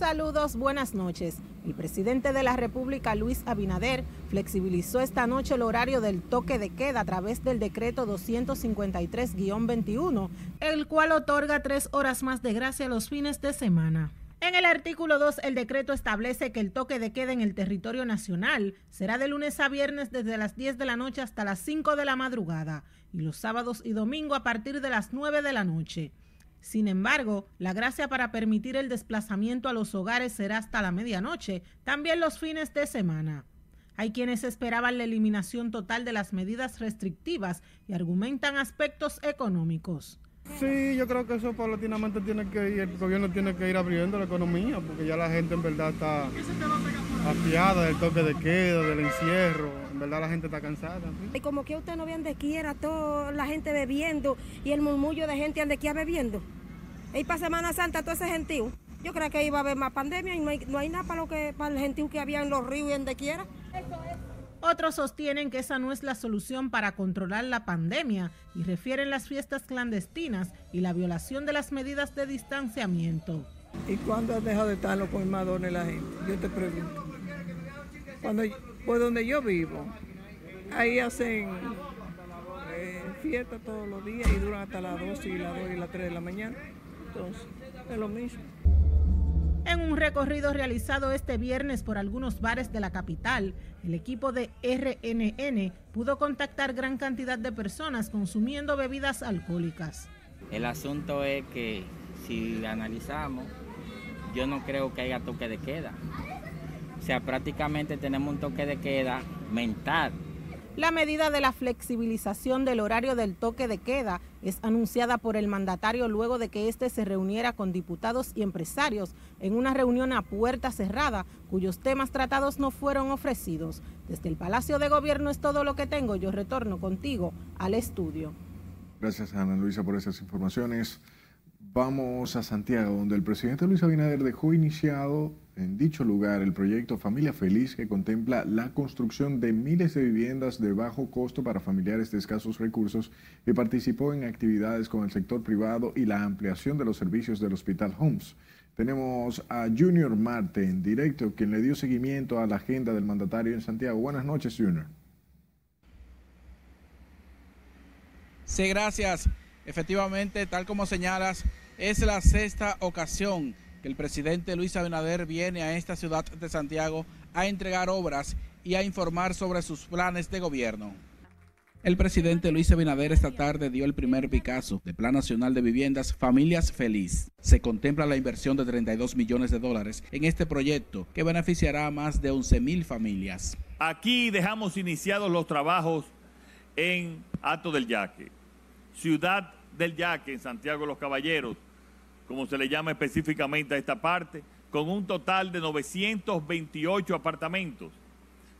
Saludos, buenas noches. El presidente de la República, Luis Abinader, flexibilizó esta noche el horario del toque de queda a través del decreto 253-21, el cual otorga tres horas más de gracia los fines de semana. En el artículo 2, el decreto establece que el toque de queda en el territorio nacional será de lunes a viernes desde las 10 de la noche hasta las 5 de la madrugada y los sábados y domingo a partir de las 9 de la noche. Sin embargo, la gracia para permitir el desplazamiento a los hogares será hasta la medianoche, también los fines de semana. Hay quienes esperaban la eliminación total de las medidas restrictivas y argumentan aspectos económicos. Sí, yo creo que eso paulatinamente tiene que ir, el gobierno tiene que ir abriendo la economía, porque ya la gente en verdad está afiada del toque de queda, del encierro, en verdad la gente está cansada. Y como que usted no ve donde quiera, toda la gente bebiendo y el murmullo de gente donde quiera bebiendo. Y para Semana Santa todo ese gentío. Yo creo que iba a haber más pandemia y no hay, no hay nada para, lo que, para el gentío que había en los ríos y donde quiera. Otros sostienen que esa no es la solución para controlar la pandemia y refieren las fiestas clandestinas y la violación de las medidas de distanciamiento. ¿Y cuándo has dejado de estar los colmadones la gente? Yo te pregunto. Cuando, pues donde yo vivo, ahí hacen eh, fiesta todos los días y duran hasta las 12 y las 2 y las 3 de la mañana. Entonces, es lo mismo. En un recorrido realizado este viernes por algunos bares de la capital, el equipo de RNN pudo contactar gran cantidad de personas consumiendo bebidas alcohólicas. El asunto es que si analizamos, yo no creo que haya toque de queda. O sea, prácticamente tenemos un toque de queda mental la medida de la flexibilización del horario del toque de queda es anunciada por el mandatario luego de que éste se reuniera con diputados y empresarios en una reunión a puerta cerrada cuyos temas tratados no fueron ofrecidos. Desde el Palacio de Gobierno es todo lo que tengo. Yo retorno contigo al estudio. Gracias Ana Luisa por esas informaciones. Vamos a Santiago, donde el presidente Luis Abinader dejó iniciado en dicho lugar el proyecto Familia Feliz que contempla la construcción de miles de viviendas de bajo costo para familiares de escasos recursos y participó en actividades con el sector privado y la ampliación de los servicios del Hospital Homes. Tenemos a Junior Marte en directo, quien le dio seguimiento a la agenda del mandatario en Santiago. Buenas noches, Junior. Sí, gracias. Efectivamente, tal como señalas, es la sexta ocasión que el presidente Luis Abinader viene a esta ciudad de Santiago a entregar obras y a informar sobre sus planes de gobierno. El presidente Luis Abinader esta tarde dio el primer Picasso del Plan Nacional de Viviendas Familias Feliz. Se contempla la inversión de 32 millones de dólares en este proyecto que beneficiará a más de 11 mil familias. Aquí dejamos iniciados los trabajos en Ato del Yaque, ciudad del Yaque, en Santiago de los Caballeros, como se le llama específicamente a esta parte, con un total de 928 apartamentos.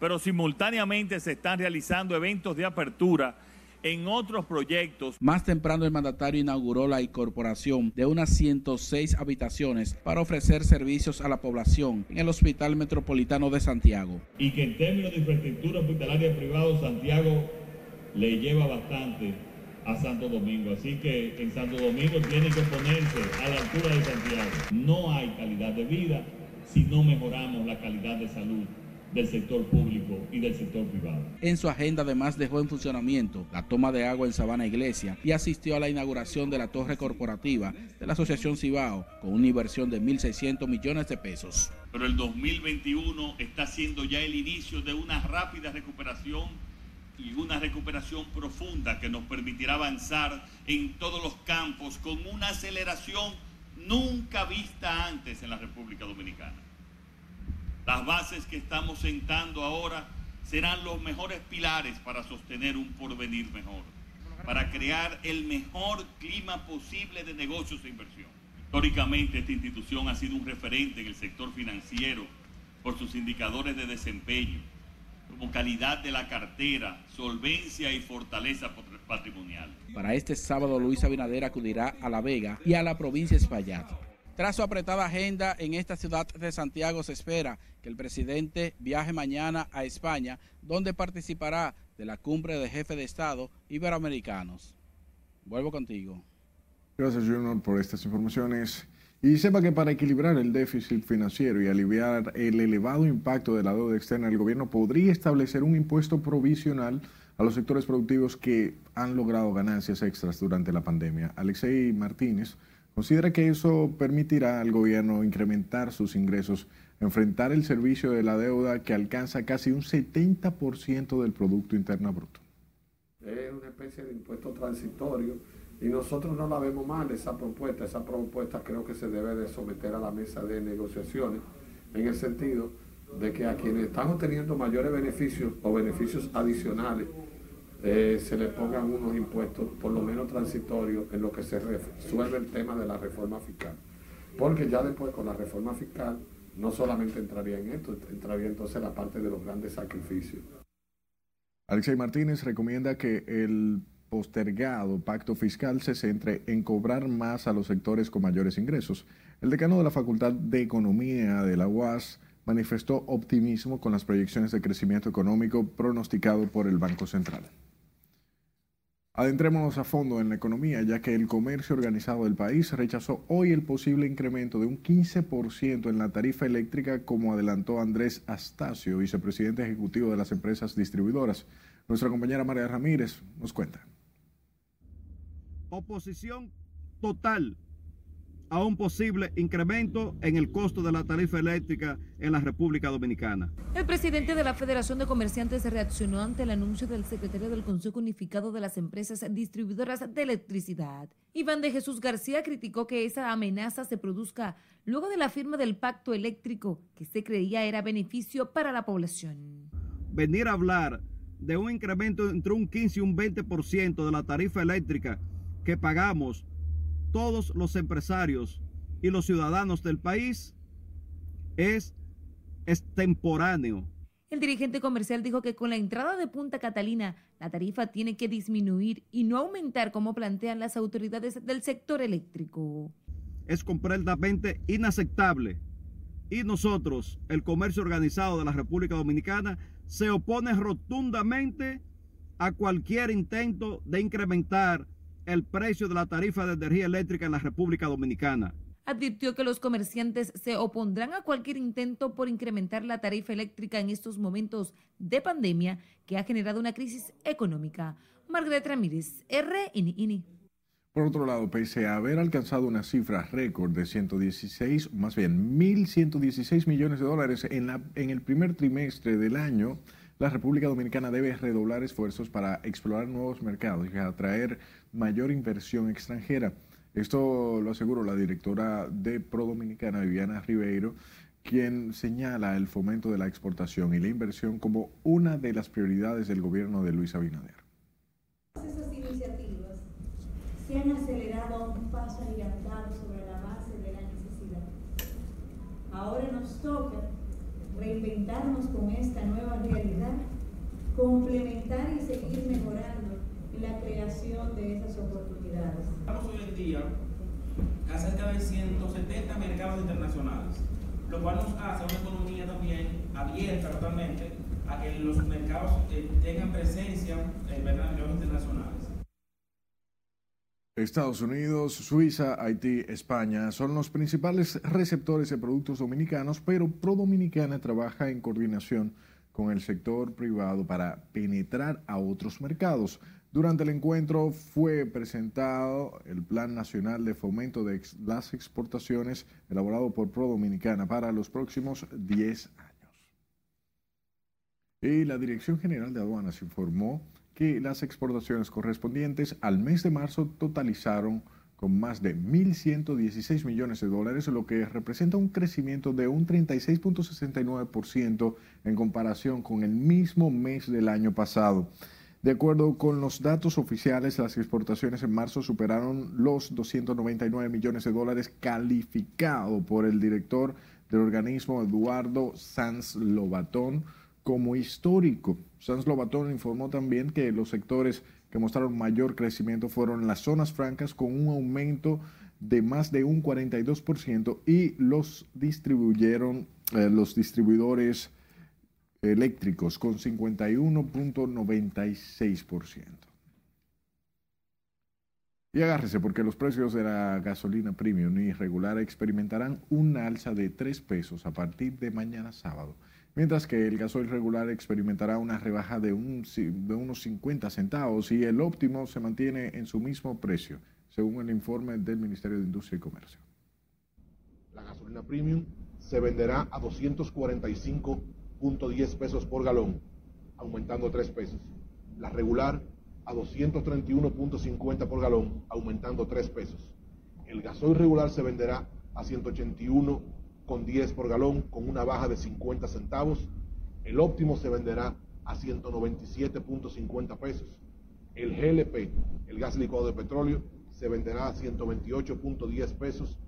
Pero simultáneamente se están realizando eventos de apertura en otros proyectos. Más temprano el mandatario inauguró la incorporación de unas 106 habitaciones para ofrecer servicios a la población en el Hospital Metropolitano de Santiago. Y que en términos de infraestructura hospitalaria privada, Santiago le lleva bastante a Santo Domingo. Así que en Santo Domingo tiene que ponerse a la altura de Santiago. No hay calidad de vida si no mejoramos la calidad de salud del sector público y del sector privado. En su agenda además dejó en funcionamiento la toma de agua en Sabana Iglesia y asistió a la inauguración de la torre corporativa de la Asociación Cibao con una inversión de 1.600 millones de pesos. Pero el 2021 está siendo ya el inicio de una rápida recuperación y una recuperación profunda que nos permitirá avanzar en todos los campos con una aceleración nunca vista antes en la República Dominicana. Las bases que estamos sentando ahora serán los mejores pilares para sostener un porvenir mejor, para crear el mejor clima posible de negocios e inversión. Históricamente esta institución ha sido un referente en el sector financiero por sus indicadores de desempeño, como calidad de la cartera, solvencia y fortaleza patrimonial. Para este sábado, Luis Abinader acudirá a La Vega y a la provincia de Espaillat. Tras su apretada agenda en esta ciudad de Santiago, se espera que el presidente viaje mañana a España, donde participará de la cumbre de jefes de Estado iberoamericanos. Vuelvo contigo. Gracias, Junior, por estas informaciones. Y sepa que para equilibrar el déficit financiero y aliviar el elevado impacto de la deuda externa, el gobierno podría establecer un impuesto provisional a los sectores productivos que han logrado ganancias extras durante la pandemia. Alexei Martínez considera que eso permitirá al gobierno incrementar sus ingresos, enfrentar el servicio de la deuda que alcanza casi un 70% del Producto Interno Bruto. Es una especie de impuesto transitorio y nosotros no la vemos mal esa propuesta. Esa propuesta creo que se debe de someter a la mesa de negociaciones en el sentido de que a quienes están obteniendo mayores beneficios o beneficios adicionales eh, se les pongan unos impuestos por lo menos transitorios en lo que se resuelve el tema de la reforma fiscal. Porque ya después con la reforma fiscal no solamente entraría en esto, entraría entonces la parte de los grandes sacrificios. Alexei Martínez recomienda que el postergado pacto fiscal se centre en cobrar más a los sectores con mayores ingresos. El decano de la Facultad de Economía de la UAS manifestó optimismo con las proyecciones de crecimiento económico pronosticado por el Banco Central. Adentrémonos a fondo en la economía, ya que el comercio organizado del país rechazó hoy el posible incremento de un 15% en la tarifa eléctrica, como adelantó Andrés Astacio, vicepresidente ejecutivo de las empresas distribuidoras. Nuestra compañera María Ramírez nos cuenta oposición total a un posible incremento en el costo de la tarifa eléctrica en la República Dominicana. El presidente de la Federación de Comerciantes reaccionó ante el anuncio del secretario del Consejo Unificado de las Empresas Distribuidoras de Electricidad. Iván de Jesús García criticó que esa amenaza se produzca luego de la firma del pacto eléctrico que se creía era beneficio para la población. Venir a hablar de un incremento entre un 15 y un 20% de la tarifa eléctrica que pagamos todos los empresarios y los ciudadanos del país es extemporáneo. El dirigente comercial dijo que con la entrada de Punta Catalina, la tarifa tiene que disminuir y no aumentar como plantean las autoridades del sector eléctrico. Es completamente inaceptable. Y nosotros, el comercio organizado de la República Dominicana, se opone rotundamente a cualquier intento de incrementar el precio de la tarifa de energía eléctrica en la República Dominicana. Advirtió que los comerciantes se opondrán a cualquier intento por incrementar la tarifa eléctrica en estos momentos de pandemia que ha generado una crisis económica. Margaret Ramírez, RNI. Por otro lado, pese a haber alcanzado una cifra récord de 116, más bien 1.116 millones de dólares en, la, en el primer trimestre del año, la República Dominicana debe redoblar esfuerzos para explorar nuevos mercados y atraer mayor inversión extranjera. Esto lo aseguró la directora de Pro Dominicana, Viviana Ribeiro, quien señala el fomento de la exportación y la inversión como una de las prioridades del gobierno de Luis Abinader. Esas iniciativas se han acelerado un paso sobre la base de la necesidad. Ahora nos toca reinventarnos con esta nueva realidad, complementar y seguir mejorando la creación de esas oportunidades. Estamos hoy en día a cerca de 170 mercados internacionales, lo cual nos hace una economía también abierta totalmente a que los mercados eh, tengan presencia en mercados internacionales. Estados Unidos, Suiza, Haití, España son los principales receptores de productos dominicanos, pero Pro Dominicana trabaja en coordinación con el sector privado para penetrar a otros mercados. Durante el encuentro fue presentado el Plan Nacional de Fomento de las Exportaciones elaborado por Pro Dominicana para los próximos 10 años. Y la Dirección General de Aduanas informó que las exportaciones correspondientes al mes de marzo totalizaron con más de 1.116 millones de dólares, lo que representa un crecimiento de un 36.69% en comparación con el mismo mes del año pasado. De acuerdo con los datos oficiales, las exportaciones en marzo superaron los 299 millones de dólares calificado por el director del organismo Eduardo Sanz Lobatón como histórico. Sanz Lobatón informó también que los sectores que mostraron mayor crecimiento fueron las zonas francas con un aumento de más de un 42% y los distribuyeron eh, los distribuidores eléctricos con 51.96%. Y agárrese porque los precios de la gasolina premium y regular experimentarán un alza de 3 pesos a partir de mañana sábado, mientras que el gasoil regular experimentará una rebaja de, un, de unos 50 centavos y el óptimo se mantiene en su mismo precio, según el informe del Ministerio de Industria y Comercio. La gasolina premium se venderá a 245.10 pesos por galón, aumentando 3 pesos. La regular a 231.50 por galón, aumentando 3 pesos. El gasoil regular se venderá a 181.10 por galón, con una baja de 50 centavos. El óptimo se venderá a 197.50 pesos. El GLP, el gas licuado de petróleo, se venderá a 128.10 pesos.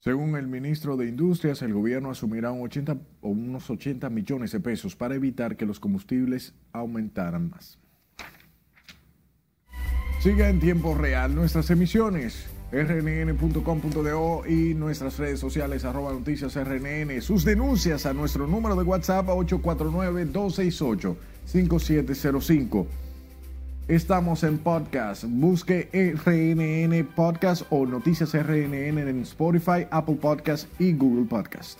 Según el ministro de Industrias, el gobierno asumirá un 80, o unos 80 millones de pesos para evitar que los combustibles aumentaran más. Siga en tiempo real nuestras emisiones rnn.com.do y nuestras redes sociales arroba noticias rnn. Sus denuncias a nuestro número de WhatsApp 849-268-5705. Estamos en podcast. Busque RNN Podcast o Noticias RNN en Spotify, Apple Podcast y Google Podcast.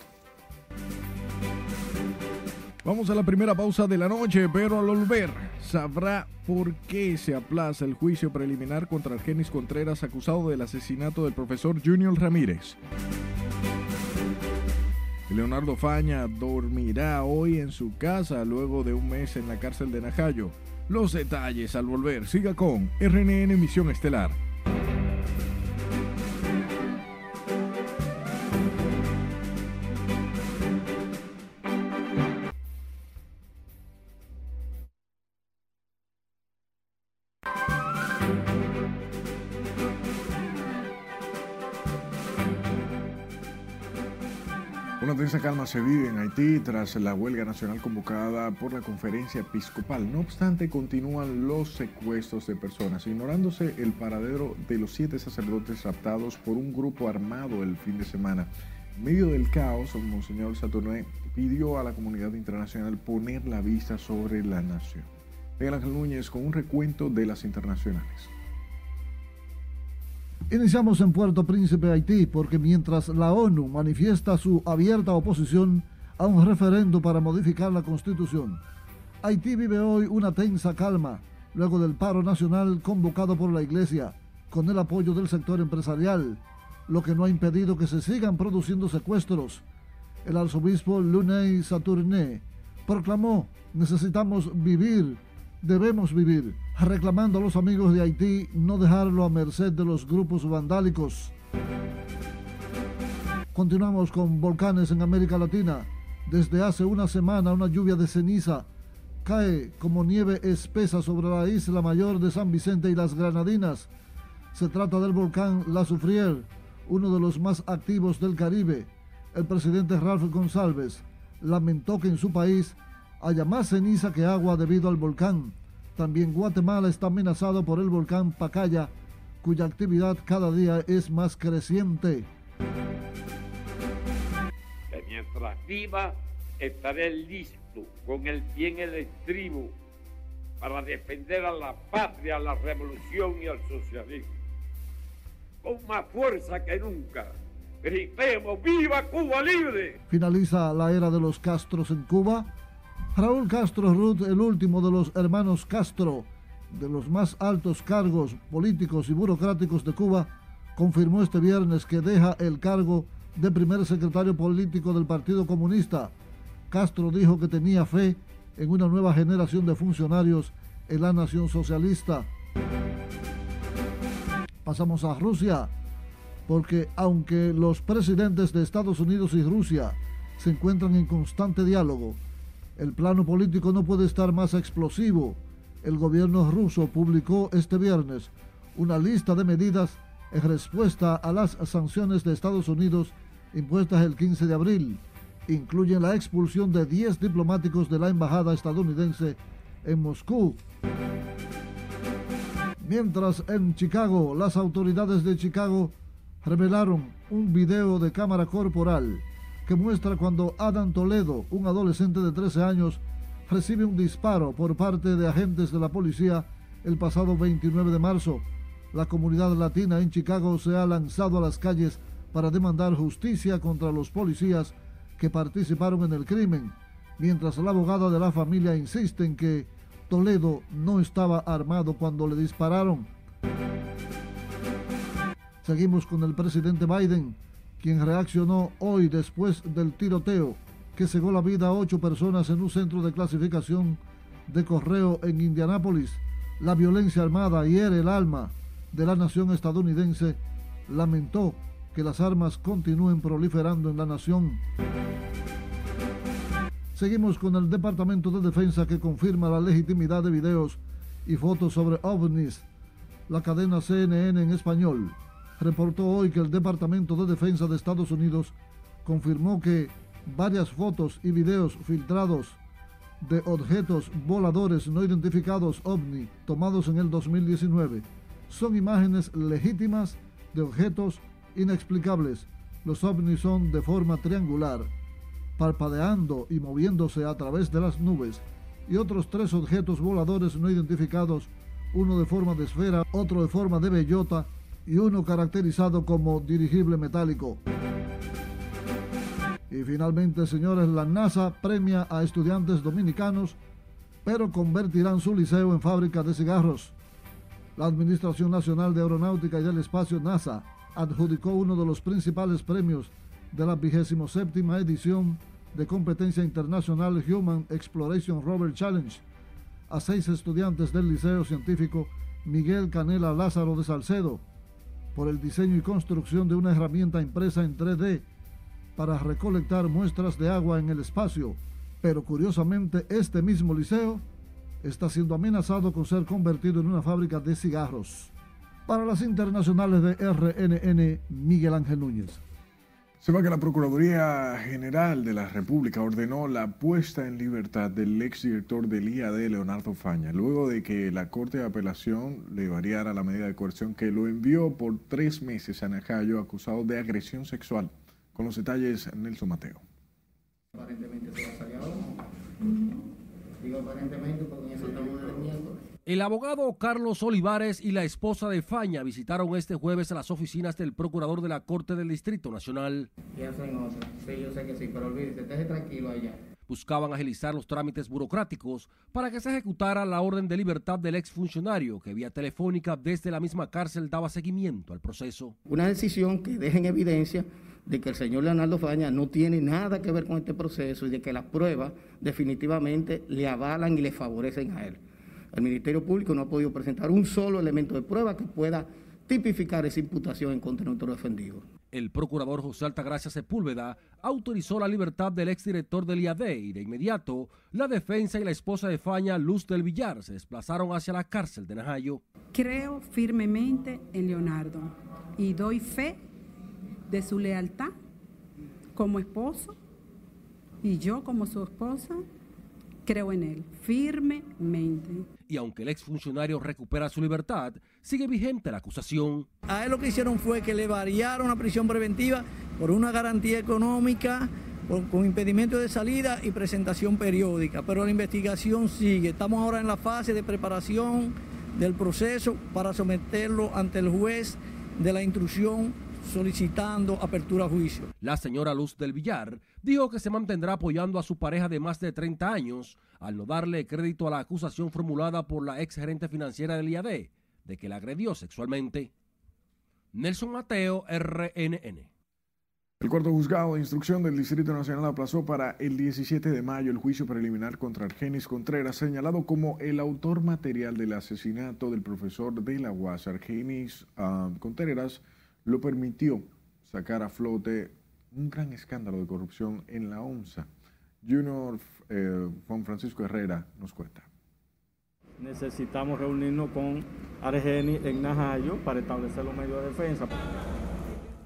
Vamos a la primera pausa de la noche, pero al volver sabrá por qué se aplaza el juicio preliminar contra Argenis Contreras acusado del asesinato del profesor Junior Ramírez. Leonardo Faña dormirá hoy en su casa luego de un mes en la cárcel de Najayo. Los detalles al volver. Siga con RNN Misión Estelar. Tensa calma se vive en Haití tras la huelga nacional convocada por la conferencia episcopal. No obstante, continúan los secuestros de personas, ignorándose el paradero de los siete sacerdotes raptados por un grupo armado el fin de semana. En medio del caos, Monseñor Saturné pidió a la comunidad internacional poner la vista sobre la nación. Núñez con un recuento de las internacionales. Iniciamos en Puerto Príncipe, Haití, porque mientras la ONU manifiesta su abierta oposición a un referendo para modificar la constitución, Haití vive hoy una tensa calma luego del paro nacional convocado por la Iglesia, con el apoyo del sector empresarial, lo que no ha impedido que se sigan produciendo secuestros. El arzobispo Luney Saturné proclamó, necesitamos vivir debemos vivir, reclamando a los amigos de Haití no dejarlo a merced de los grupos vandálicos. Continuamos con volcanes en América Latina. Desde hace una semana una lluvia de ceniza cae como nieve espesa sobre la isla mayor de San Vicente y las Granadinas. Se trata del volcán La Soufrière, uno de los más activos del Caribe. El presidente Ralph González lamentó que en su país haya más ceniza que agua debido al volcán. También Guatemala está amenazado por el volcán Pacaya, cuya actividad cada día es más creciente. Que mientras viva, estaré listo con el bien el estribo para defender a la patria, a la revolución y al socialismo. Con más fuerza que nunca. Gritemos, ¡viva Cuba libre! Finaliza la era de los Castros en Cuba Raúl Castro Ruth, el último de los hermanos Castro, de los más altos cargos políticos y burocráticos de Cuba, confirmó este viernes que deja el cargo de primer secretario político del Partido Comunista. Castro dijo que tenía fe en una nueva generación de funcionarios en la nación socialista. Pasamos a Rusia, porque aunque los presidentes de Estados Unidos y Rusia se encuentran en constante diálogo, el plano político no puede estar más explosivo. El gobierno ruso publicó este viernes una lista de medidas en respuesta a las sanciones de Estados Unidos impuestas el 15 de abril. Incluyen la expulsión de 10 diplomáticos de la embajada estadounidense en Moscú. Mientras en Chicago, las autoridades de Chicago revelaron un video de cámara corporal que muestra cuando Adam Toledo, un adolescente de 13 años, recibe un disparo por parte de agentes de la policía el pasado 29 de marzo. La comunidad latina en Chicago se ha lanzado a las calles para demandar justicia contra los policías que participaron en el crimen, mientras la abogada de la familia insiste en que Toledo no estaba armado cuando le dispararon. Seguimos con el presidente Biden, quien reaccionó hoy después del tiroteo que cegó la vida a ocho personas en un centro de clasificación de correo en Indianápolis. La violencia armada hiere el alma de la nación estadounidense. Lamentó que las armas continúen proliferando en la nación. Seguimos con el Departamento de Defensa que confirma la legitimidad de videos y fotos sobre ovnis. La cadena CNN en español reportó hoy que el Departamento de Defensa de Estados Unidos confirmó que varias fotos y videos filtrados de objetos voladores no identificados ovni tomados en el 2019 son imágenes legítimas de objetos inexplicables. Los ovnis son de forma triangular, parpadeando y moviéndose a través de las nubes, y otros tres objetos voladores no identificados, uno de forma de esfera, otro de forma de bellota y uno caracterizado como dirigible metálico. Y finalmente, señores, la NASA premia a estudiantes dominicanos, pero convertirán su liceo en fábrica de cigarros. La Administración Nacional de Aeronáutica y del Espacio, NASA, adjudicó uno de los principales premios de la 27 edición de competencia internacional Human Exploration Rover Challenge a seis estudiantes del Liceo Científico Miguel Canela Lázaro de Salcedo por el diseño y construcción de una herramienta impresa en 3D para recolectar muestras de agua en el espacio, pero curiosamente este mismo liceo está siendo amenazado con ser convertido en una fábrica de cigarros. Para las internacionales de RNN, Miguel Ángel Núñez. Se va que la Procuraduría General de la República ordenó la puesta en libertad del exdirector del IAD, Leonardo Faña, luego de que la Corte de Apelación le variara la medida de coerción que lo envió por tres meses a Najayo acusado de agresión sexual. Con los detalles, Nelson Mateo. Aparentemente se va a salir ahora. Digo aparentemente porque eso estamos en. El abogado Carlos Olivares y la esposa de Faña visitaron este jueves las oficinas del procurador de la Corte del Distrito Nacional. Y hacen otra. Sí, yo sé que sí, pero olvídese, esté tranquilo allá. Buscaban agilizar los trámites burocráticos para que se ejecutara la orden de libertad del exfuncionario que vía telefónica desde la misma cárcel daba seguimiento al proceso. Una decisión que deja en evidencia de que el señor Leonardo Faña no tiene nada que ver con este proceso y de que las pruebas definitivamente le avalan y le favorecen a él. El Ministerio Público no ha podido presentar un solo elemento de prueba que pueda tipificar esa imputación en contra de nuestro defendido. El procurador José Altagracia Sepúlveda autorizó la libertad del exdirector del IAD y de inmediato la defensa y la esposa de Faña, Luz del Villar, se desplazaron hacia la cárcel de Najayo. Creo firmemente en Leonardo y doy fe de su lealtad como esposo y yo como su esposa creo en él firmemente. Y aunque el exfuncionario recupera su libertad, sigue vigente la acusación. A él lo que hicieron fue que le variaron la prisión preventiva por una garantía económica, por, con impedimento de salida y presentación periódica. Pero la investigación sigue. Estamos ahora en la fase de preparación del proceso para someterlo ante el juez de la instrucción solicitando apertura a juicio. La señora Luz del Villar dijo que se mantendrá apoyando a su pareja de más de 30 años al no darle crédito a la acusación formulada por la ex gerente financiera del IAD de que la agredió sexualmente. Nelson Mateo, RNN. El cuarto juzgado de instrucción del Distrito Nacional aplazó para el 17 de mayo el juicio preliminar contra Argenis Contreras, señalado como el autor material del asesinato del profesor de la UAS. Argenis uh, Contreras lo permitió sacar a flote un gran escándalo de corrupción en la ONSA. Junior eh, Juan Francisco Herrera nos cuenta. Necesitamos reunirnos con Argeni en Najayo para establecer los medios de defensa.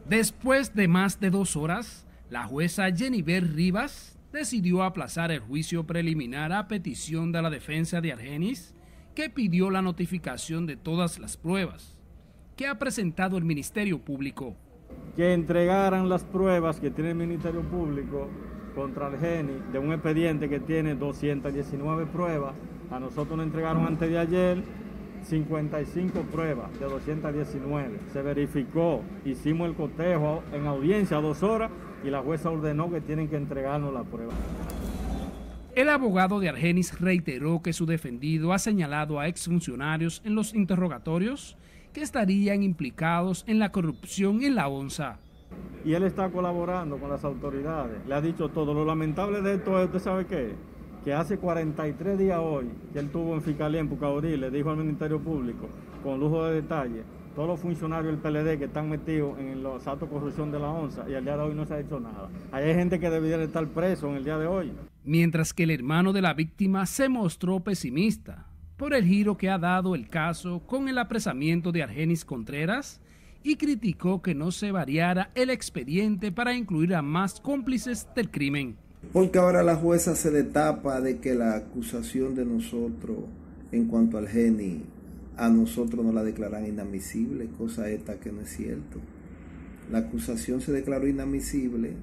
Después de más de dos horas, la jueza Jennifer Rivas decidió aplazar el juicio preliminar a petición de la defensa de Argenis, que pidió la notificación de todas las pruebas que ha presentado el Ministerio Público. Que entregaran las pruebas que tiene el Ministerio Público contra el GENI de un expediente que tiene 219 pruebas. A nosotros nos entregaron antes de ayer 55 pruebas de 219. Se verificó, hicimos el cotejo en audiencia dos horas y la jueza ordenó que tienen que entregarnos la prueba. El abogado de Argenis reiteró que su defendido ha señalado a exfuncionarios en los interrogatorios que estarían implicados en la corrupción en la ONSA. Y él está colaborando con las autoridades, le ha dicho todo. Lo lamentable de esto es, ¿usted sabe qué? Que hace 43 días hoy que él tuvo en Fiscalía en Pucaudí, le dijo al Ministerio Público, con lujo de detalle, todos los funcionarios del PLD que están metidos en los actos de corrupción de la ONSA y al día de hoy no se ha hecho nada. Hay gente que debería estar preso en el día de hoy. Mientras que el hermano de la víctima se mostró pesimista por el giro que ha dado el caso con el apresamiento de Argenis Contreras y criticó que no se variara el expediente para incluir a más cómplices del crimen. Porque ahora la jueza se destapa de que la acusación de nosotros en cuanto al Geni a nosotros nos la declaran inadmisible, cosa esta que no es cierto. La acusación se declaró inadmisible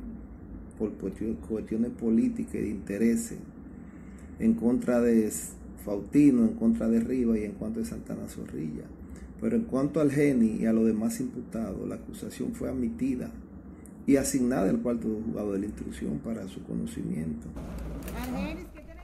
por cuestiones políticas y de intereses en contra de Fautino, en contra de Riva y en cuanto de Santana Zorrilla. Pero en cuanto al Geni y a los demás imputados, la acusación fue admitida y asignada al cuarto juzgado de la instrucción para su conocimiento.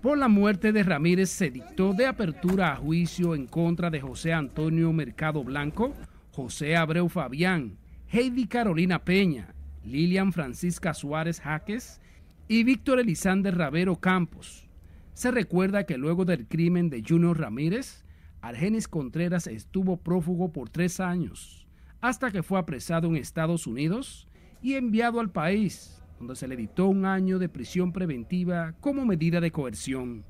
Por la muerte de Ramírez se dictó de apertura a juicio en contra de José Antonio Mercado Blanco, José Abreu Fabián, Heidi Carolina Peña, Lilian Francisca Suárez Jaques y Víctor Elisander Ravero Campos. Se recuerda que luego del crimen de Junior Ramírez, Argenis Contreras estuvo prófugo por tres años, hasta que fue apresado en Estados Unidos y enviado al país, donde se le dictó un año de prisión preventiva como medida de coerción.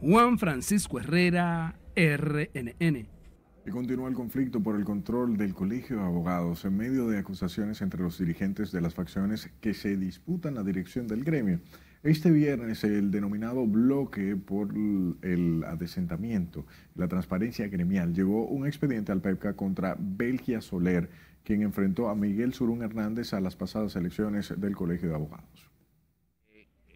Juan Francisco Herrera, RNN. Continúa el conflicto por el control del Colegio de Abogados en medio de acusaciones entre los dirigentes de las facciones que se disputan la dirección del gremio. Este viernes el denominado bloque por el adesentamiento, la transparencia gremial, llevó un expediente al PEPCA contra Belgia Soler, quien enfrentó a Miguel Surún Hernández a las pasadas elecciones del Colegio de Abogados.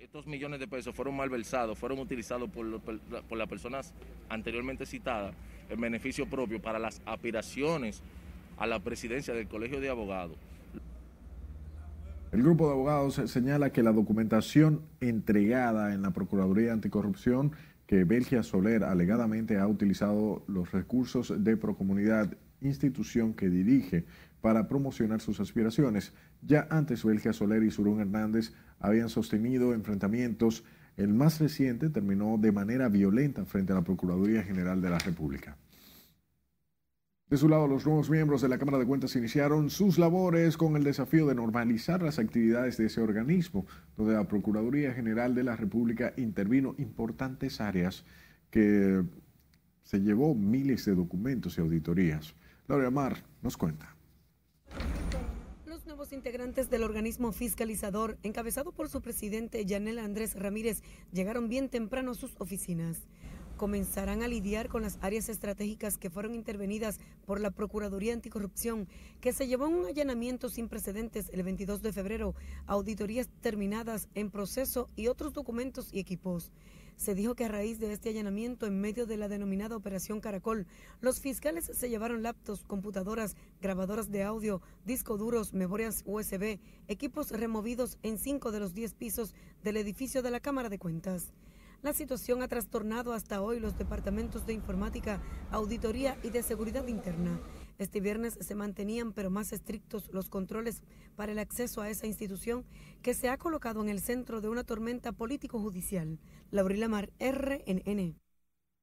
Estos millones de pesos fueron malversados, fueron utilizados por, por las personas anteriormente citadas en beneficio propio para las aspiraciones a la presidencia del Colegio de Abogados. El grupo de abogados señala que la documentación entregada en la Procuraduría Anticorrupción que Belgia Soler alegadamente ha utilizado los recursos de Procomunidad, institución que dirige para promocionar sus aspiraciones. Ya antes Belgia Soler y Surún Hernández habían sostenido enfrentamientos. El más reciente terminó de manera violenta frente a la Procuraduría General de la República. De su lado, los nuevos miembros de la Cámara de Cuentas iniciaron sus labores con el desafío de normalizar las actividades de ese organismo, donde la Procuraduría General de la República intervino importantes áreas que se llevó miles de documentos y auditorías. Laura Mar nos cuenta. Los nuevos integrantes del organismo fiscalizador, encabezado por su presidente Yanel Andrés Ramírez, llegaron bien temprano a sus oficinas comenzarán a lidiar con las áreas estratégicas que fueron intervenidas por la Procuraduría Anticorrupción, que se llevó un allanamiento sin precedentes el 22 de febrero, auditorías terminadas en proceso y otros documentos y equipos. Se dijo que a raíz de este allanamiento, en medio de la denominada Operación Caracol, los fiscales se llevaron laptops, computadoras, grabadoras de audio, discos duros, memorias USB, equipos removidos en cinco de los diez pisos del edificio de la Cámara de Cuentas. La situación ha trastornado hasta hoy los departamentos de informática, auditoría y de seguridad interna. Este viernes se mantenían pero más estrictos los controles para el acceso a esa institución que se ha colocado en el centro de una tormenta político-judicial. Laurila Mar, RNN.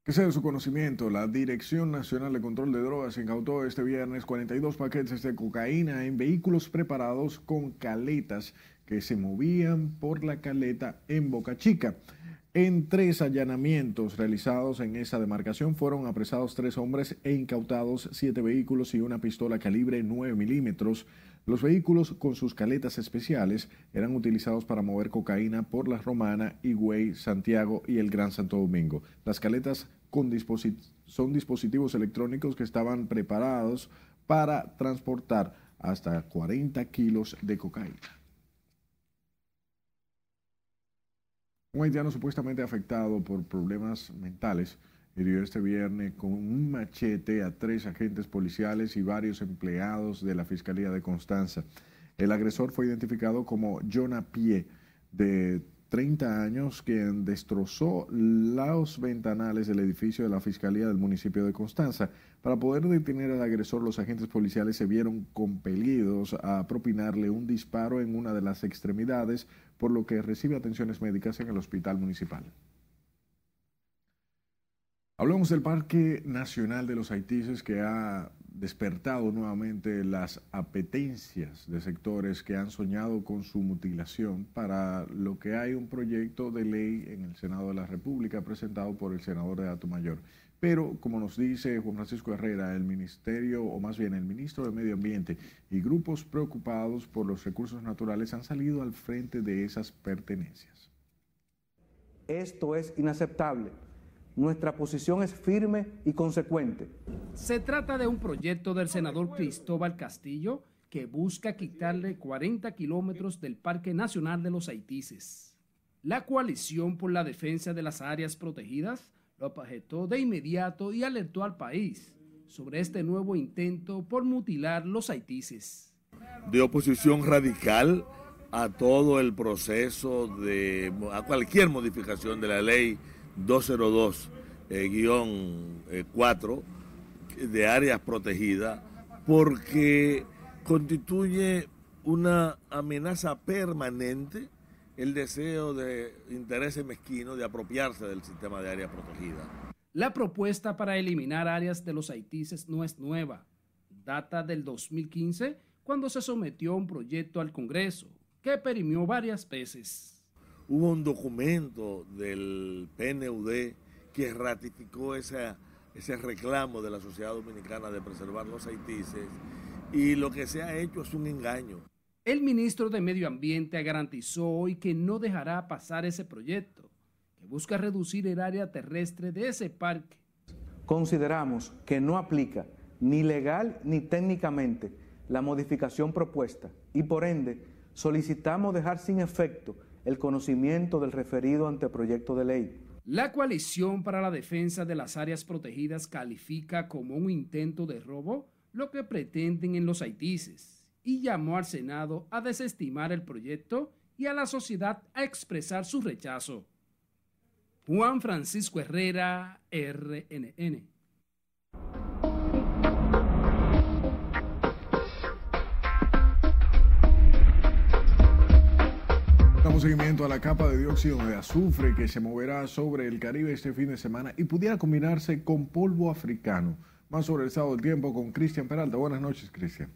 Que sea de su conocimiento, la Dirección Nacional de Control de Drogas incautó este viernes 42 paquetes de cocaína en vehículos preparados con caletas que se movían por la caleta en Boca Chica. En tres allanamientos realizados en esa demarcación fueron apresados tres hombres e incautados siete vehículos y una pistola calibre 9 milímetros. Los vehículos con sus caletas especiales eran utilizados para mover cocaína por la Romana, Higüey, Santiago y el Gran Santo Domingo. Las caletas son dispositivos electrónicos que estaban preparados para transportar hasta 40 kilos de cocaína. Un haitiano supuestamente afectado por problemas mentales hirió este viernes con un machete a tres agentes policiales y varios empleados de la Fiscalía de Constanza. El agresor fue identificado como Jonah Pie, de 30 años, quien destrozó los ventanales del edificio de la Fiscalía del municipio de Constanza. Para poder detener al agresor, los agentes policiales se vieron compelidos a propinarle un disparo en una de las extremidades, por lo que recibe atenciones médicas en el hospital municipal. Hablamos del Parque Nacional de los Haitises que ha despertado nuevamente las apetencias de sectores que han soñado con su mutilación para lo que hay un proyecto de ley en el Senado de la República presentado por el senador de Mayor. Pero, como nos dice Juan Francisco Herrera, el Ministerio, o más bien el Ministro de Medio Ambiente y grupos preocupados por los recursos naturales han salido al frente de esas pertenencias. Esto es inaceptable nuestra posición es firme y consecuente. Se trata de un proyecto del senador Cristóbal Castillo que busca quitarle 40 kilómetros del Parque Nacional de los Haitises. La coalición por la defensa de las áreas protegidas lo objetó de inmediato y alertó al país sobre este nuevo intento por mutilar los haitises. De oposición radical a todo el proceso de a cualquier modificación de la ley 202-4 eh, eh, de áreas protegidas porque constituye una amenaza permanente el deseo de intereses mezquinos de apropiarse del sistema de áreas protegidas. La propuesta para eliminar áreas de los haitises no es nueva. Data del 2015 cuando se sometió un proyecto al Congreso que perimió varias veces hubo un documento del PNUD que ratificó ese reclamo de la sociedad dominicana de preservar los haitises y lo que se ha hecho es un engaño. El ministro de Medio Ambiente garantizó hoy que no dejará pasar ese proyecto, que busca reducir el área terrestre de ese parque. Consideramos que no aplica ni legal ni técnicamente la modificación propuesta y por ende solicitamos dejar sin efecto el conocimiento del referido anteproyecto de ley. La coalición para la defensa de las áreas protegidas califica como un intento de robo lo que pretenden en los haitises y llamó al Senado a desestimar el proyecto y a la sociedad a expresar su rechazo. Juan Francisco Herrera, RNN. Seguimiento a la capa de dióxido de azufre que se moverá sobre el Caribe este fin de semana y pudiera combinarse con polvo africano. Más sobre el estado del tiempo con Cristian Peralta. Buenas noches, Cristian.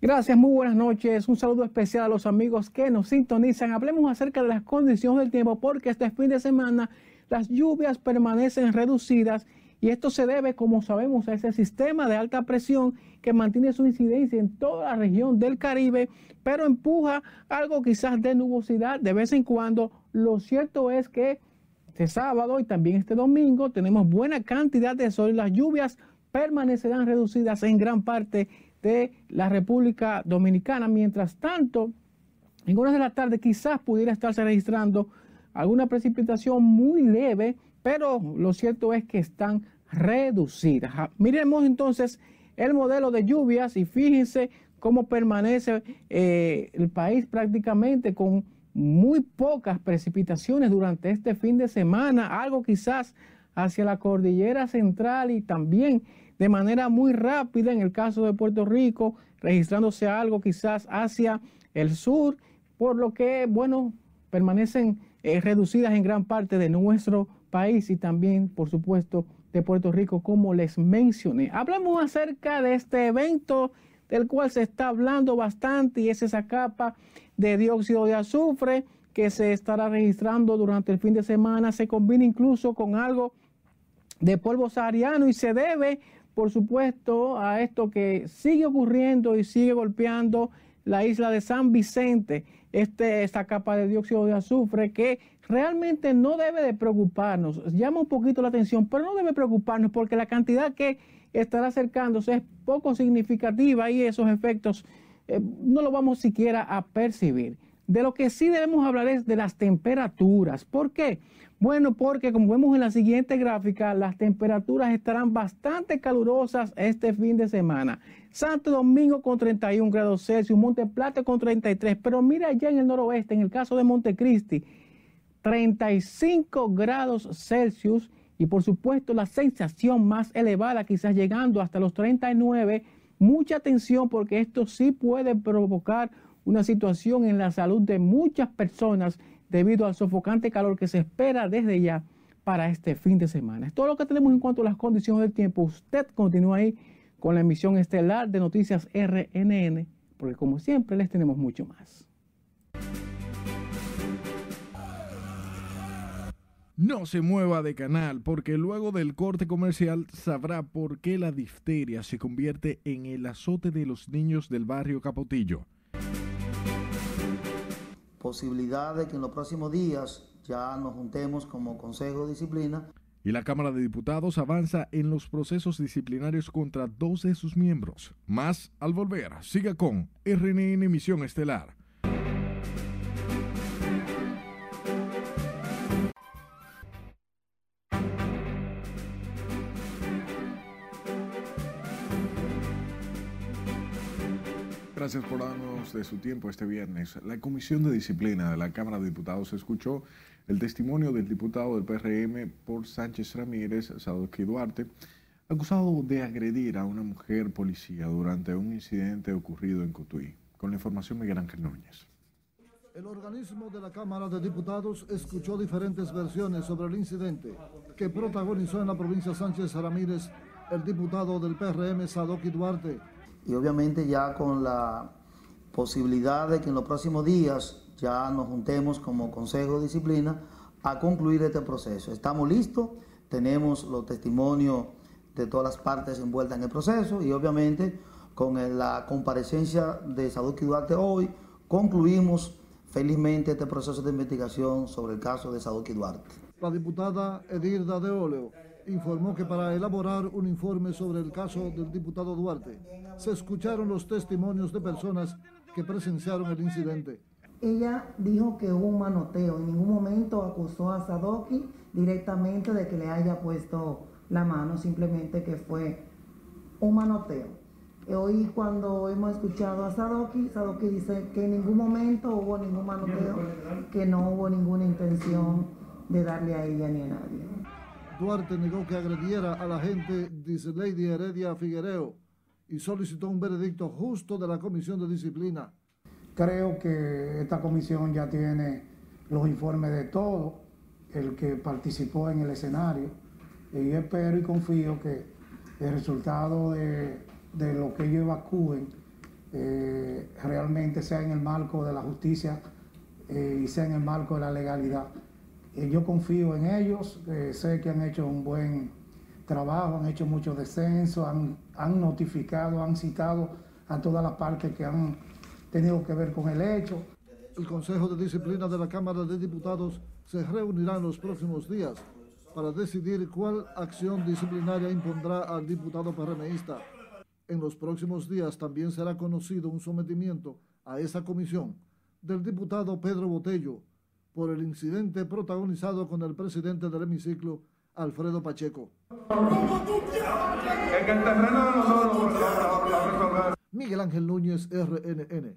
Gracias, muy buenas noches. Un saludo especial a los amigos que nos sintonizan. Hablemos acerca de las condiciones del tiempo porque este fin de semana las lluvias permanecen reducidas y esto se debe, como sabemos, a ese sistema de alta presión que mantiene su incidencia en toda la región del Caribe, pero empuja algo quizás de nubosidad de vez en cuando. Lo cierto es que este sábado y también este domingo tenemos buena cantidad de sol y las lluvias permanecerán reducidas en gran parte de la República Dominicana. Mientras tanto, en horas de la tarde quizás pudiera estarse registrando alguna precipitación muy leve, pero lo cierto es que están reducidas. Miremos entonces el modelo de lluvias y fíjense cómo permanece eh, el país prácticamente con muy pocas precipitaciones durante este fin de semana, algo quizás hacia la cordillera central y también de manera muy rápida en el caso de Puerto Rico, registrándose algo quizás hacia el sur, por lo que, bueno, permanecen eh, reducidas en gran parte de nuestro país y también, por supuesto, de Puerto Rico, como les mencioné. Hablamos acerca de este evento del cual se está hablando bastante y es esa capa de dióxido de azufre que se estará registrando durante el fin de semana. Se combina incluso con algo de polvo sahariano y se debe, por supuesto, a esto que sigue ocurriendo y sigue golpeando la isla de San Vicente, este, esta capa de dióxido de azufre que realmente no debe de preocuparnos, llama un poquito la atención, pero no debe preocuparnos porque la cantidad que estará acercándose es poco significativa y esos efectos eh, no lo vamos siquiera a percibir. De lo que sí debemos hablar es de las temperaturas. ¿Por qué? Bueno, porque como vemos en la siguiente gráfica, las temperaturas estarán bastante calurosas este fin de semana. Santo Domingo con 31 grados Celsius, Monte Plata con 33, pero mira allá en el noroeste, en el caso de Montecristi, 35 grados Celsius y por supuesto la sensación más elevada, quizás llegando hasta los 39. Mucha atención porque esto sí puede provocar una situación en la salud de muchas personas debido al sofocante calor que se espera desde ya para este fin de semana. Es todo lo que tenemos en cuanto a las condiciones del tiempo. Usted continúa ahí con la emisión estelar de Noticias RNN, porque como siempre les tenemos mucho más. No se mueva de canal porque luego del corte comercial sabrá por qué la difteria se convierte en el azote de los niños del barrio Capotillo. Posibilidad de que en los próximos días ya nos juntemos como Consejo de Disciplina. Y la Cámara de Diputados avanza en los procesos disciplinarios contra dos de sus miembros. Más al volver. Siga con RNN Emisión Estelar. Gracias por darnos de su tiempo este viernes. La Comisión de Disciplina de la Cámara de Diputados escuchó el testimonio del diputado del PRM por Sánchez Ramírez, Sadoki Duarte, acusado de agredir a una mujer policía durante un incidente ocurrido en Cotuí. Con la información Miguel Ángel Núñez. El organismo de la Cámara de Diputados escuchó diferentes versiones sobre el incidente que protagonizó en la provincia Sánchez Ramírez el diputado del PRM, Sadoki Duarte, y obviamente ya con la posibilidad de que en los próximos días ya nos juntemos como Consejo de Disciplina a concluir este proceso. Estamos listos, tenemos los testimonios de todas las partes envueltas en el proceso y obviamente con la comparecencia de Saduki Duarte hoy concluimos felizmente este proceso de investigación sobre el caso de Saduki Duarte. La diputada Edirda de Oleo informó que para elaborar un informe sobre el caso del diputado Duarte se escucharon los testimonios de personas que presenciaron el incidente. Ella dijo que hubo un manoteo, en ningún momento acusó a Sadoki directamente de que le haya puesto la mano, simplemente que fue un manoteo. Hoy cuando hemos escuchado a Sadoki, Sadoki dice que en ningún momento hubo ningún manoteo, que no hubo ninguna intención de darle a ella ni a nadie. Duarte negó que agrediera a la gente, dice Lady Heredia Figuereo, y solicitó un veredicto justo de la Comisión de Disciplina. Creo que esta comisión ya tiene los informes de todo el que participó en el escenario y espero y confío que el resultado de, lo que ellos evacúen eh, realmente sea en el marco de la justicia eh, y sea en el marco de la legalidad. Yo confío en ellos, sé que han hecho un buen trabajo, han hecho mucho descenso, han, han notificado, han citado a todas las partes que han tenido que ver con el hecho. El Consejo de Disciplina de la Cámara de Diputados se reunirá en los próximos días para decidir cuál acción disciplinaria impondrá al diputado PRMista. En los próximos días también será conocido un sometimiento a esa comisión del diputado Pedro Botello por el incidente protagonizado con el presidente del hemiciclo, Alfredo Pacheco. Miguel Ángel Núñez, RNN.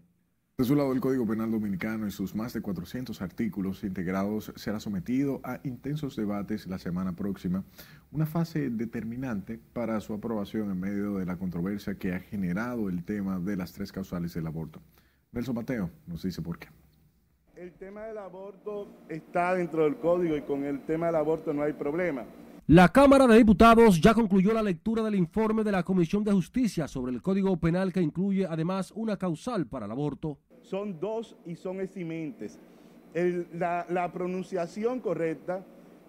De su lado, el Código Penal Dominicano y sus más de 400 artículos integrados será sometido a intensos debates la semana próxima, una fase determinante para su aprobación en medio de la controversia que ha generado el tema de las tres causales del aborto. Nelson Mateo nos dice por qué. El tema del aborto está dentro del código y con el tema del aborto no hay problema. La Cámara de Diputados ya concluyó la lectura del informe de la Comisión de Justicia sobre el Código Penal que incluye además una causal para el aborto. Son dos y son eximentes. la, la pronunciación correcta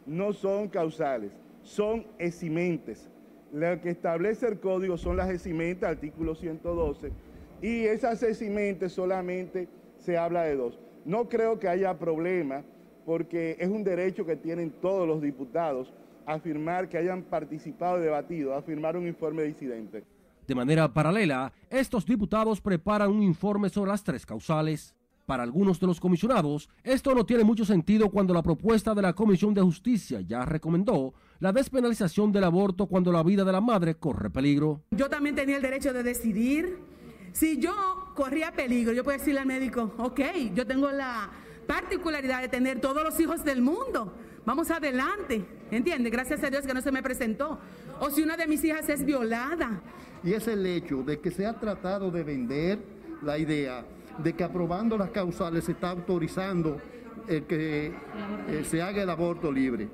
no son causales, son eximentes. Lo que establece el código son las eximentes, artículo 112, y esas eximentes solamente se habla de dos. No creo que haya problema porque es un derecho que tienen todos los diputados afirmar que hayan participado y debatido, afirmar un informe disidente. De manera paralela, estos diputados preparan un informe sobre las tres causales. Para algunos de los comisionados, esto no tiene mucho sentido cuando la propuesta de la Comisión de Justicia ya recomendó la despenalización del aborto cuando la vida de la madre corre peligro. Yo también tenía el derecho de decidir. Si yo corría peligro, yo puedo decirle al médico, ok, yo tengo la particularidad de tener todos los hijos del mundo. Vamos adelante, ¿entiende? Gracias a Dios que no se me presentó. O si una de mis hijas es violada. Y es el hecho de que se ha tratado de vender la idea de que aprobando las causales se está autorizando el que eh, se haga el aborto libre.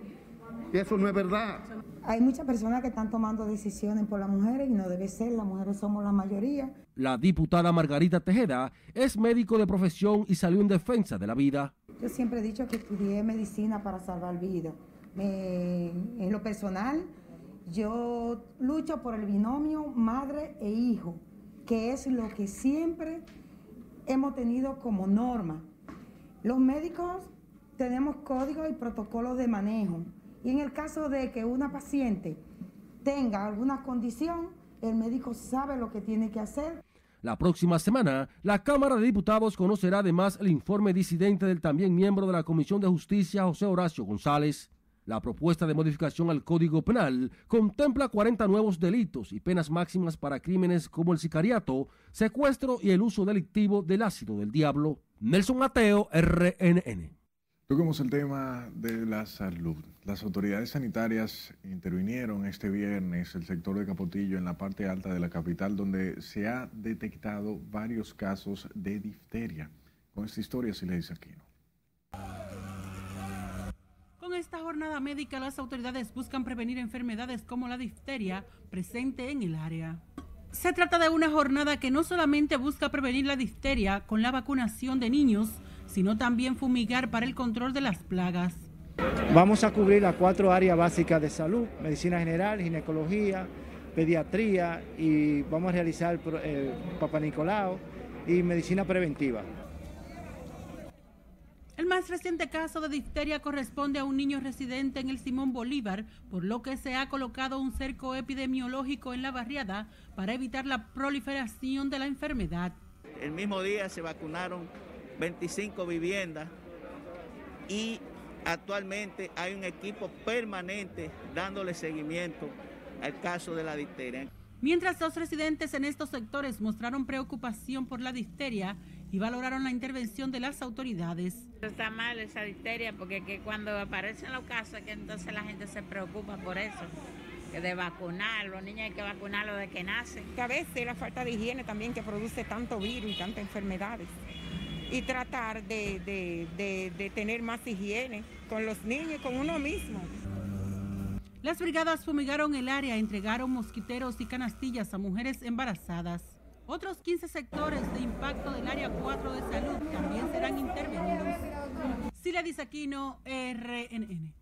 Eso no es verdad. Hay muchas personas que están tomando decisiones por las mujeres y no debe ser, las mujeres somos la mayoría. La diputada Margarita Tejeda es médico de profesión y salió en defensa de la vida. Yo siempre he dicho que estudié medicina para salvar vidas. en lo personal, yo lucho por el binomio madre e hijo, que es lo que siempre hemos tenido como norma. Los médicos tenemos códigos y protocolos de manejo. Y en el caso de que una paciente tenga alguna condición, el médico sabe lo que tiene que hacer. La próxima semana, la Cámara de Diputados conocerá además el informe disidente del también miembro de la Comisión de Justicia, José Horacio González. La propuesta de modificación al Código Penal contempla 40 nuevos delitos y penas máximas para crímenes como el sicariato, secuestro y el uso delictivo del ácido del diablo. Nelson Mateo, RNN. Tocamos el tema de la salud. Las autoridades sanitarias intervinieron este viernes el sector de Capotillo en la parte alta de la capital donde se ha detectado varios casos de difteria. Con esta historia sí le dice Aquino. Con esta jornada médica las autoridades buscan prevenir enfermedades como la difteria presente en el área. Se trata de una jornada que no solamente busca prevenir la difteria con la vacunación de niños, sino también fumigar para el control de las plagas. Vamos a cubrir las cuatro áreas básicas de salud, medicina general, ginecología, pediatría y vamos a realizar eh, Papa Nicolau y medicina preventiva. El más reciente caso de difteria corresponde a un niño residente en el Simón Bolívar, por lo que se ha colocado un cerco epidemiológico en la barriada para evitar la proliferación de la enfermedad. El mismo día se vacunaron 25 viviendas y actualmente hay un equipo permanente dándole seguimiento al caso de la difteria. Mientras los residentes en estos sectores mostraron preocupación por la difteria y valoraron la intervención de las autoridades. Está mal esa difteria porque que cuando aparecen los casos que entonces la gente se preocupa por eso, que de vacunar, los niños hay que vacunarlos de que nacen. Que a veces la falta de higiene también que produce tanto virus y tantas enfermedades y tratar de, tener más higiene con los niños y con uno mismo. Las brigadas fumigaron el área, entregaron mosquiteros y canastillas a mujeres embarazadas. Otros 15 sectores de impacto del área 4 de salud también serán intervenidos. Sila Disaquino, RNN.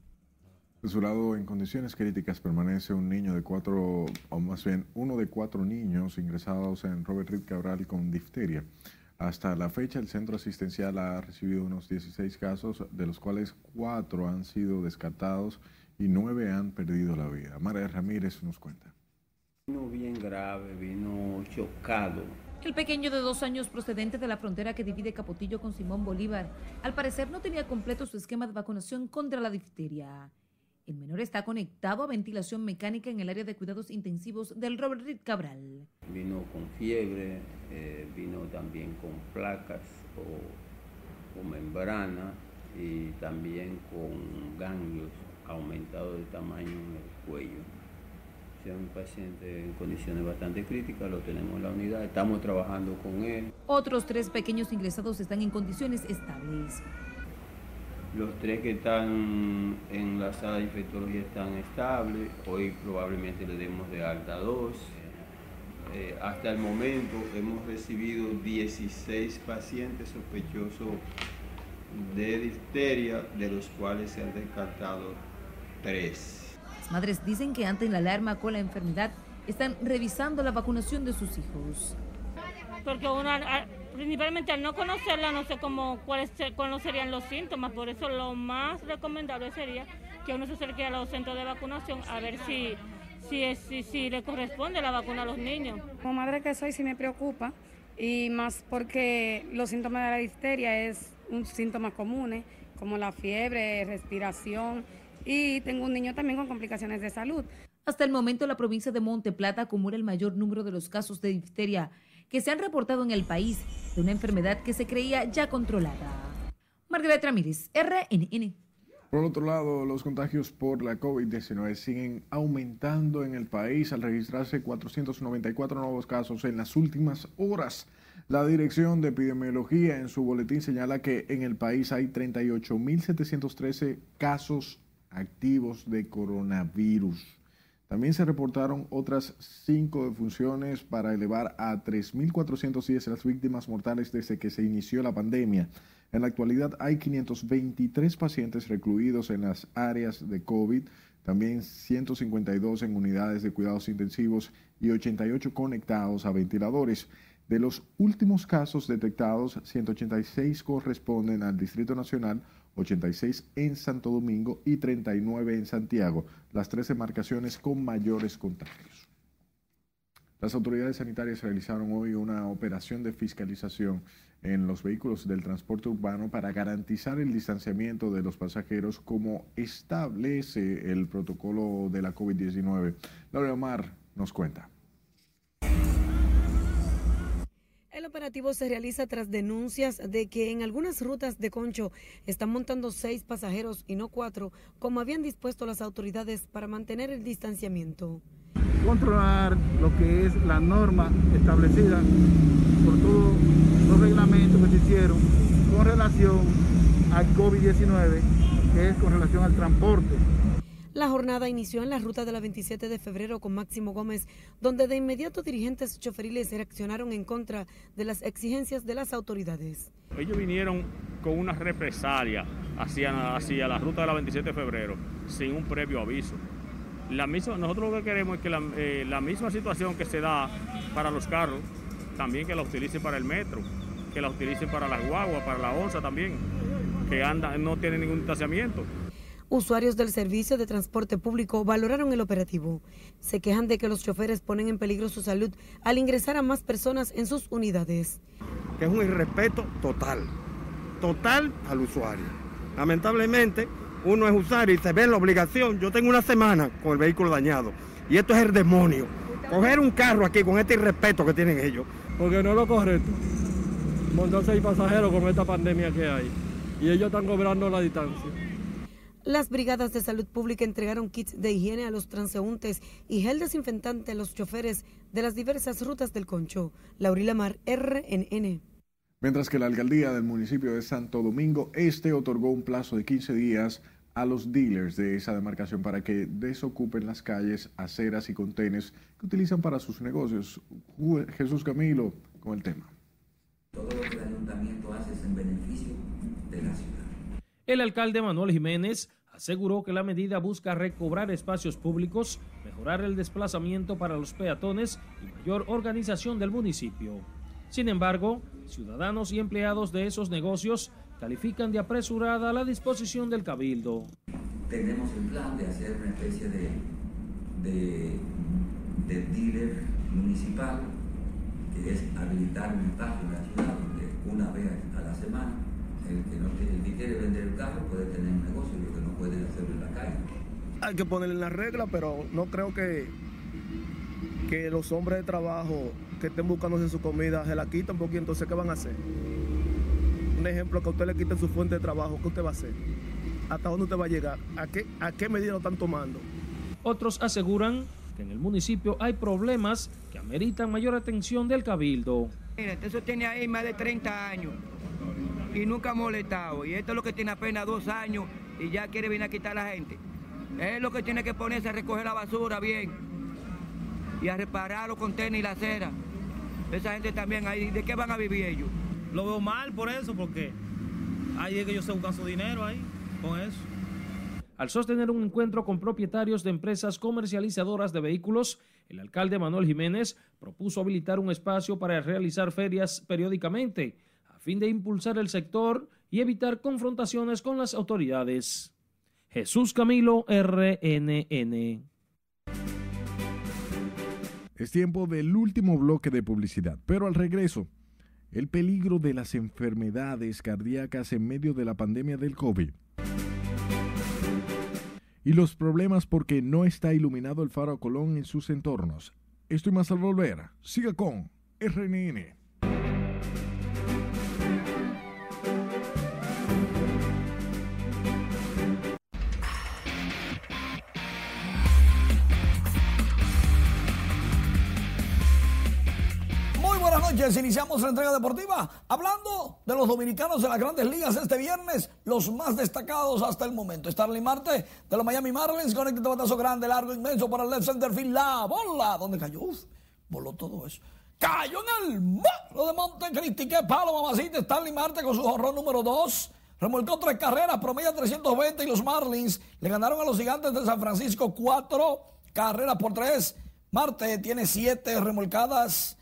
De su lado, en condiciones críticas permanece un niño de cuatro, o más bien uno de cuatro niños ingresados en Robert Reed Cabral con difteria. Hasta la fecha, el centro asistencial ha recibido unos 16 casos, de los cuales cuatro han sido descartados y nueve han perdido la vida. María Ramírez nos cuenta. Vino bien grave, vino chocado. El pequeño de dos años procedente de la frontera que divide Capotillo con Simón Bolívar, al parecer no tenía completo su esquema de vacunación contra la difteria. El menor está conectado a ventilación mecánica en el área de cuidados intensivos del Robert Reed Cabral. Vino con fiebre, eh, vino también con placas o, membrana y también con ganglios aumentados de tamaño en el cuello. Es un paciente en condiciones bastante críticas, lo tenemos en la unidad, estamos trabajando con él. Otros tres pequeños ingresados están en condiciones estables. Los tres que están en la sala de infectología están estables. Hoy probablemente le demos de alta dos. Eh, hasta el momento hemos recibido 16 pacientes sospechosos de difteria, de los cuales se han descartado tres. Las madres dicen que ante la alarma con la enfermedad están revisando la vacunación de sus hijos. Porque una, principalmente al no conocerla, no sé cómo, cuáles, serían los síntomas, por eso lo más recomendable sería que uno se acerque a los centros de vacunación a ver si, si, si, si le corresponde la vacuna a los niños. Como madre que soy, sí me preocupa y más porque los síntomas de la difteria es un síntoma común, ¿eh? como la fiebre, respiración y tengo un niño también con complicaciones de salud. Hasta el momento, la provincia de Monte Plata acumula el mayor número de los casos de difteria que se han reportado en el país, de una enfermedad que se creía ya controlada. Margaret Ramírez, RNN. Por otro lado, los contagios por la COVID-19 siguen aumentando en el país al registrarse 494 nuevos casos en las últimas horas. La Dirección de Epidemiología en su boletín señala que en el país hay 38.713 casos activos de coronavirus. También se reportaron otras cinco defunciones para elevar a 3.410 las víctimas mortales desde que se inició la pandemia. En la actualidad hay 523 pacientes recluidos en las áreas de COVID, también 152 en unidades de cuidados intensivos y 88 conectados a ventiladores. De los últimos casos detectados, 186 corresponden al Distrito Nacional, 86 en Santo Domingo y 39 en Santiago, las tres demarcaciones con mayores contagios. Las autoridades sanitarias realizaron hoy una operación de fiscalización en los vehículos del transporte urbano para garantizar el distanciamiento de los pasajeros como establece el protocolo de la COVID-19. Laura Omar nos cuenta. Operativo se realiza tras denuncias de que en algunas rutas de Concho están montando seis pasajeros y no cuatro, como habían dispuesto las autoridades para mantener el distanciamiento. Controlar lo que es la norma establecida por todos los reglamentos que se hicieron con relación al COVID-19, que es con relación al transporte la jornada inició en la ruta de la 27 de febrero con Máximo Gómez, donde de inmediato dirigentes choferiles reaccionaron en contra de las exigencias de las autoridades. Ellos vinieron con una represalia hacia, hacia la ruta de la 27 de febrero sin un previo aviso. La misma, nosotros lo que queremos es que la, eh, la misma situación que se da para los carros, también que la utilicen para el metro, que la utilicen para las guaguas, para la onza también, que anda, no tienen ningún distanciamiento. Usuarios del servicio de transporte público valoraron el operativo. Se quejan de que los choferes ponen en peligro su salud al ingresar a más personas en sus unidades. Que es un irrespeto total, total al usuario. Lamentablemente, uno es usuario y se ve la obligación. Yo tengo una semana con el vehículo dañado y esto es el demonio. Coger un carro aquí con este irrespeto que tienen ellos. Porque no es lo correcto. Montar seis pasajeros con esta pandemia que hay. Y ellos están cobrando la distancia. Las brigadas de salud pública entregaron kits de higiene a los transeúntes y gel desinfectante a los choferes de las diversas rutas del Concho. Laurila Mar, RNN. Mientras que la alcaldía del municipio de Santo Domingo Este otorgó un plazo de 15 días a los dealers de esa demarcación para que desocupen las calles, aceras y contenes que utilizan para sus negocios. Jesús Camilo con el tema. Todo lo que el ayuntamiento hace es en beneficio de la ciudad. El alcalde Manuel Jiménez aseguró que la medida busca recobrar espacios públicos, mejorar el desplazamiento para los peatones y mayor organización del municipio. Sin embargo, ciudadanos y empleados de esos negocios califican de apresurada la disposición del cabildo. Tenemos el plan de hacer una especie de, de, de dealer municipal, que es habilitar un espacio en la ciudad donde una vez a la semana el que, no, el que quiere vender el carro puede tener un negocio y el que no puede hacerlo en la calle. Hay que ponerle la regla, pero no creo que, que los hombres de trabajo que estén buscándose su comida se la quitan porque entonces ¿qué van a hacer? Un ejemplo, que a usted le quiten su fuente de trabajo, ¿qué usted va a hacer? ¿Hasta dónde usted va a llegar? ¿A qué, a qué medida lo están tomando? Otros aseguran que en el municipio hay problemas que ameritan mayor atención del cabildo. Mira, eso tiene ahí más de 30 años y nunca ha molestado. Y esto es lo que tiene apenas dos años y ya quiere venir a quitar a la gente. Es lo que tiene que ponerse a recoger la basura bien y a reparar los contenedores y la acera. Esa gente también ahí, ¿de qué van a vivir ellos? Lo veo mal por eso, porque ahí es que ellos se buscan su dinero ahí, con eso. Al sostener un encuentro con propietarios de empresas comercializadoras de vehículos, el alcalde Manuel Jiménez propuso habilitar un espacio para realizar ferias periódicamente fin de impulsar el sector y evitar confrontaciones con las autoridades. Jesús Camilo, RNN. Es tiempo del último bloque de publicidad, pero al regreso el peligro de las enfermedades cardíacas en medio de la pandemia del COVID. Y los problemas porque no está iluminado el faro Colón en sus entornos. Esto y más al volver. Siga con RNN. Noches, iniciamos la entrega deportiva hablando de los dominicanos de las grandes ligas este viernes, los más destacados hasta el momento. Starling Marte de los Miami Marlins, con este batazo grande, largo, inmenso para el left center field, la bola, ¿dónde cayó? Uf, voló todo eso. Cayó en el marco de Montecristi, qué palo, mamacita, Starling Marte con su jorrón número 2. Remolcó tres carreras, promedio 320 y los Marlins le ganaron a los gigantes de San Francisco cuatro carreras por tres. Marte tiene siete remolcadas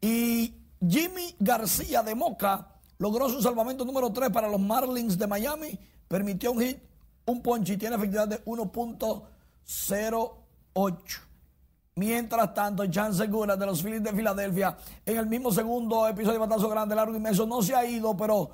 y Jimmy García de Moca logró su salvamento número 3 para los Marlins de Miami. Permitió un hit, un ponche y tiene efectividad de 1.08. Mientras tanto, Chan Segura de los Phillies de Filadelfia, en el mismo segundo episodio de Batazo Grande, largo inmenso, no se ha ido, pero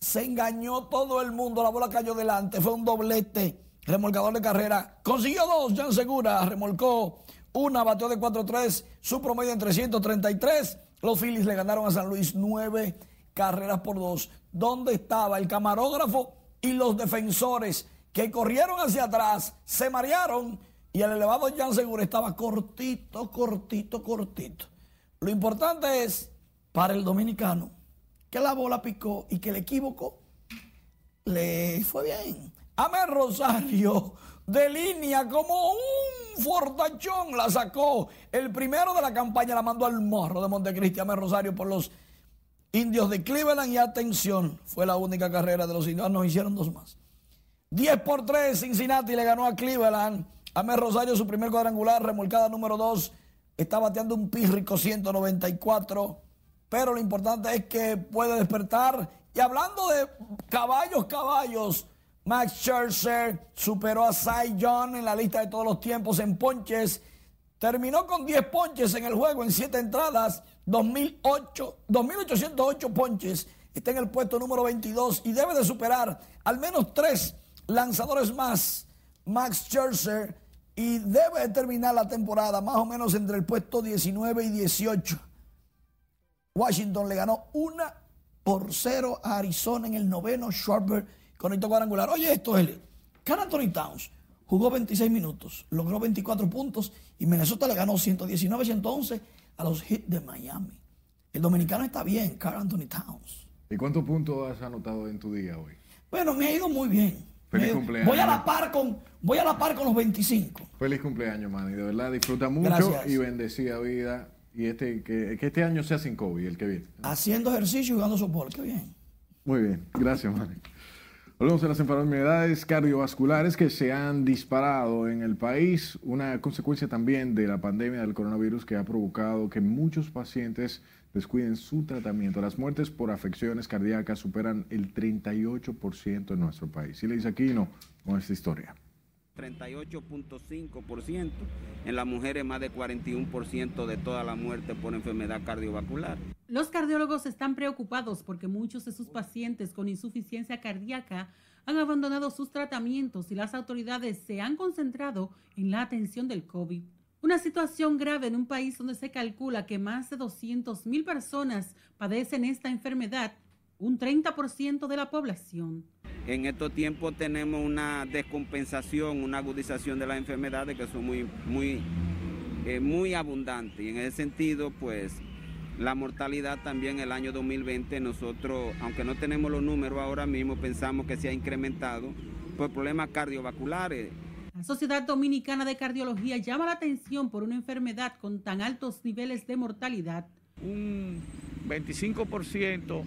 se engañó todo el mundo. La bola cayó delante, fue un doblete. Remolcador de carrera. Consiguió dos, Jan Segura remolcó una, bateó de 4-3, su promedio en 333. Los Phillies le ganaron a San Luis nueve carreras por dos. ¿Dónde estaba el camarógrafo y los defensores que corrieron hacia atrás, se marearon y el elevado Jan Segura estaba cortito, cortito, cortito? Lo importante es para el dominicano que la bola picó y que el equívoco le fue bien. Amel Rosario de línea como un fortachón la sacó. El primero de la campaña la mandó al morro de Montecristi, Amel Rosario por los indios de Cleveland y atención, fue la única carrera de los indios, nos hicieron dos más. 10 por 3, Cincinnati le ganó a Cleveland. Amel Rosario su primer cuadrangular, remolcada número 2, está bateando un pírrico 194, pero lo importante es que puede despertar. Y hablando de caballos, caballos, Max Scherzer superó a Cy Young en la lista de todos los tiempos en ponches. Terminó con 10 ponches en el juego en 7 entradas, 2008, 2.808 ponches. Está en el puesto número 22 y debe de superar al menos 3 lanzadores más, Max Scherzer, y debe de terminar la temporada más o menos entre el puesto 19 y 18. Washington le ganó una por cero a Arizona en el noveno. Schwarber con el cuadrangular. Oye, esto es Carl Anthony Towns jugó 26 minutos, logró 24 puntos y Minnesota le ganó 119-111 a los Heat de Miami. El dominicano está bien, Carl Anthony Towns. ¿Y cuántos puntos has anotado en tu día hoy? Bueno, me ha ido muy bien. Feliz cumpleaños. Voy a la par con, voy a la par con los 25. Feliz cumpleaños, Manny. De verdad, disfruta mucho Gracias. y bendecida vida. Y este que, que este año sea sin COVID, el que viene. Haciendo ejercicio y jugando softball. Qué bien. Muy bien, gracias, Manny. Hablamos de las enfermedades cardiovasculares que se han disparado en el país, una consecuencia también de la pandemia del coronavirus que ha provocado que muchos pacientes descuiden su tratamiento. Las muertes por afecciones cardíacas superan el 38% en nuestro país. Y le dice Aquino con esta historia. 38.5%, en las mujeres más de 41% de toda la muerte por enfermedad cardiovascular. Los cardiólogos están preocupados porque muchos de sus pacientes con insuficiencia cardíaca han abandonado sus tratamientos y las autoridades se han concentrado en la atención del COVID. Una situación grave en un país donde se calcula que más de 200 mil personas padecen esta enfermedad, un 30% de la población. En estos tiempos tenemos una descompensación, una agudización de las enfermedades que son muy, muy, eh, muy abundantes. Y en ese sentido, pues la mortalidad también el año 2020, nosotros, aunque no tenemos los números ahora mismo, pensamos que se ha incrementado por problemas cardiovasculares. La Sociedad Dominicana de Cardiología llama la atención por una enfermedad con tan altos niveles de mortalidad. un 25%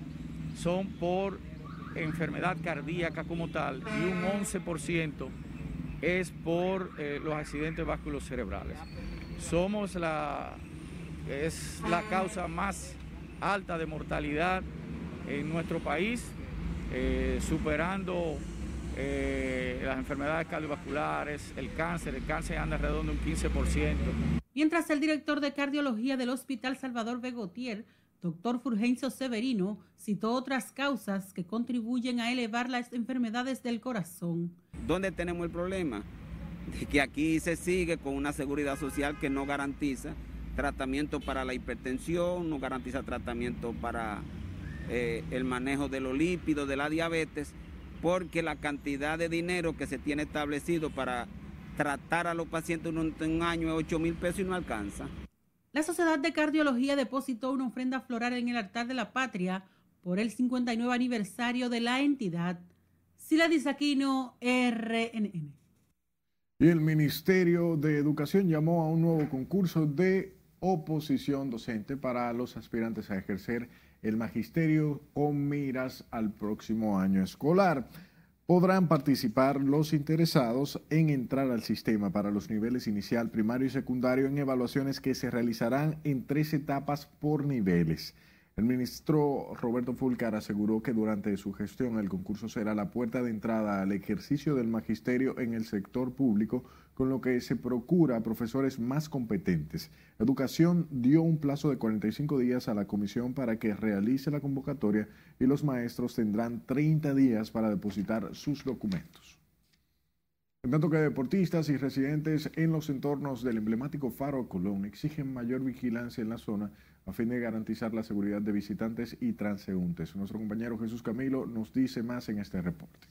son por enfermedad cardíaca como tal y un 11% es por eh, los accidentes vasculocerebrales. Somos la, es la causa más alta de mortalidad en nuestro país, eh, superando eh, las enfermedades cardiovasculares, el cáncer, el cáncer anda alrededor de un 15%. Mientras el director de cardiología del Hospital Salvador Begotier Doctor Fulgencio Severino citó otras causas que contribuyen a elevar las enfermedades del corazón. ¿Dónde tenemos el problema? De que aquí se sigue con una seguridad social que no garantiza tratamiento para la hipertensión, no garantiza tratamiento para eh, el manejo de los lípidos, de la diabetes, porque la cantidad de dinero que se tiene establecido para tratar a los pacientes en un, año es 8 mil pesos y no alcanza. La Sociedad de Cardiología depositó una ofrenda floral en el altar de la patria por el 59 aniversario de la entidad. Sila Disaquino, RNN. Y el Ministerio de Educación llamó a un nuevo concurso de oposición docente para los aspirantes a ejercer el magisterio con miras al próximo año escolar. Podrán participar los interesados en entrar al sistema para los niveles inicial, primario y secundario en evaluaciones que se realizarán en tres etapas por niveles. El ministro Roberto Fulcar aseguró que durante su gestión el concurso será la puerta de entrada al ejercicio del magisterio en el sector público, con lo que se procura profesores más competentes. Educación dio un plazo de 45 días a la comisión para que realice la convocatoria y los maestros tendrán 30 días para depositar sus documentos. En tanto que deportistas y residentes en los entornos del emblemático Faro Colón exigen mayor vigilancia en la zona a fin de garantizar la seguridad de visitantes y transeúntes. Nuestro compañero Jesús Camilo nos dice más en este reporte.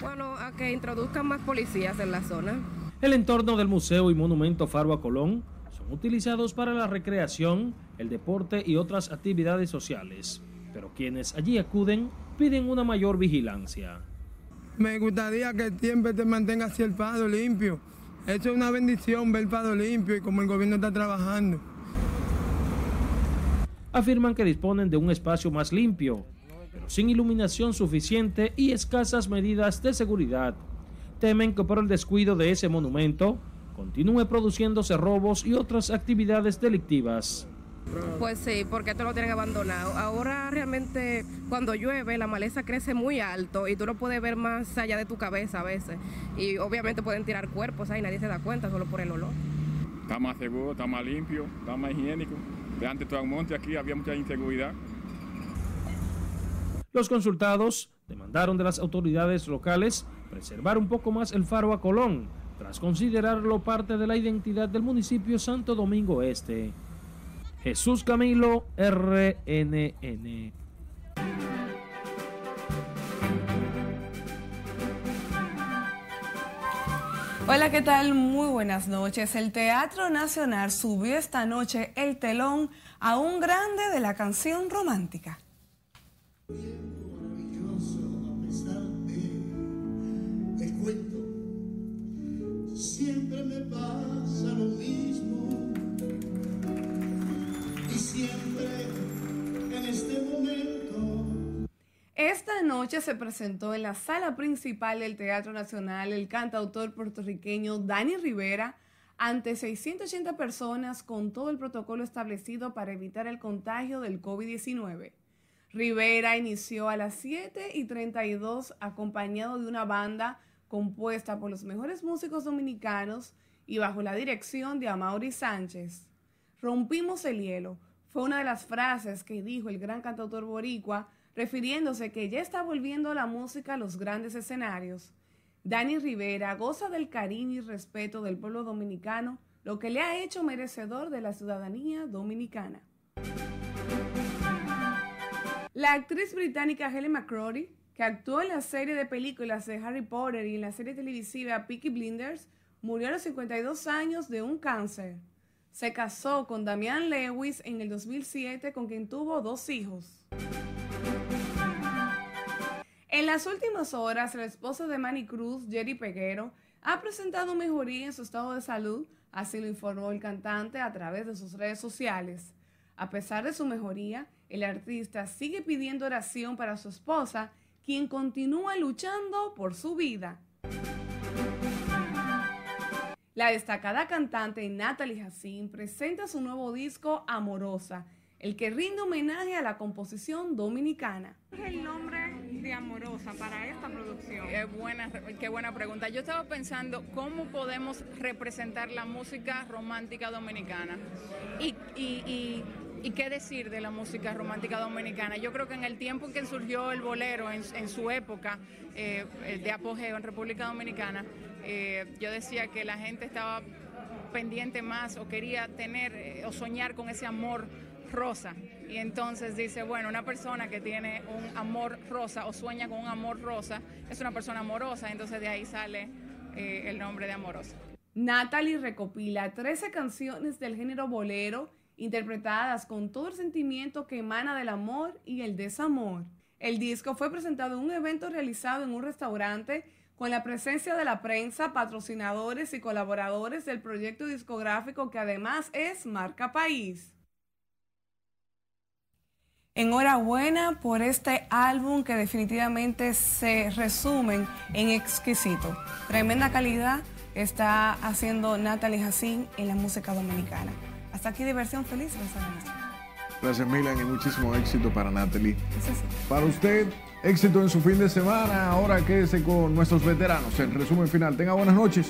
Bueno, a que introduzcan más policías en la zona. El entorno del museo y monumento Faro a Colón son utilizados para la recreación, el deporte y otras actividades sociales, pero quienes allí acuden piden una mayor vigilancia. Me gustaría que siempre te mantenga así el Fado limpio. Eso es una bendición ver el Fado limpio y como el gobierno está trabajando. Afirman que disponen de un espacio más limpio, sin iluminación suficiente y escasas medidas de seguridad. Temen que por el descuido de ese monumento continúe produciéndose robos y otras actividades delictivas. Pues sí, porque esto lo tienen abandonado. Ahora realmente cuando llueve la maleza crece muy alto y tú no puedes ver más allá de tu cabeza a veces. Y obviamente pueden tirar cuerpos ahí, nadie se da cuenta solo por el olor. Está más seguro, está más limpio, está más higiénico. De antes todo el monte aquí había mucha inseguridad. Los consultados demandaron de las autoridades locales preservar un poco más el faro a Colón, tras considerarlo parte de la identidad del municipio Santo Domingo Este. Jesús Camilo, RNN. Hola, ¿qué tal? Muy buenas noches. El Teatro Nacional subió esta noche el telón a un grande de la canción romántica. Esta noche se presentó en la sala principal del Teatro Nacional el cantautor puertorriqueño Dani Rivera ante 680 personas con todo el protocolo establecido para evitar el contagio del COVID-19. Rivera inició a las 7 y 32 acompañado de una banda compuesta por los mejores músicos dominicanos y bajo la dirección de Amaury Sánchez. Rompimos el hielo, fue una de las frases que dijo el gran cantautor boricua, refiriéndose que ya está volviendo la música a los grandes escenarios. Dani Rivera goza del cariño y respeto del pueblo dominicano, lo que le ha hecho merecedor de la ciudadanía dominicana. La actriz británica Helen McCrory, que actuó en la serie de películas de Harry Potter y en la serie televisiva Peaky Blinders, murió a los 52 años de un cáncer. Se casó con Damian Lewis en el 2007 con quien tuvo dos hijos. En las últimas horas, el esposo de Manny Cruz, Jerry Peguero, ha presentado mejoría en su estado de salud, así lo informó el cantante a través de sus redes sociales. A pesar de su mejoría, el artista sigue pidiendo oración para su esposa, quien continúa luchando por su vida. La destacada cantante Natalie Hassin presenta su nuevo disco Amorosa, el que rinde homenaje a la composición dominicana. ¿Qué es el nombre de Amorosa para esta producción? Qué buena, qué buena pregunta. Yo estaba pensando cómo podemos representar la música romántica dominicana y, ¿Y qué decir de la música romántica dominicana? Yo creo que en el tiempo en que surgió el bolero, en, en su época eh, de apogeo en República Dominicana, eh, yo decía que la gente estaba pendiente más o quería tener eh, o soñar con ese amor rosa. Y entonces dice, bueno, una persona que tiene un amor rosa o sueña con un amor rosa es una persona amorosa, entonces de ahí sale eh, el nombre de amorosa. Natalie recopila 13 canciones del género bolero interpretadas con todo el sentimiento que emana del amor y el desamor. El disco fue presentado en un evento realizado en un restaurante con la presencia de la prensa, patrocinadores y colaboradores del proyecto discográfico que además es marca país. Enhorabuena por este álbum que definitivamente se resumen en exquisito. Tremenda calidad está haciendo Natalie Jacín en la música dominicana. Hasta aquí diversión feliz. Gracias Milan y muchísimo éxito para Natalie. Para usted, éxito en su fin de semana. Ahora quédese con nuestros veteranos. En resumen final, tenga buenas noches.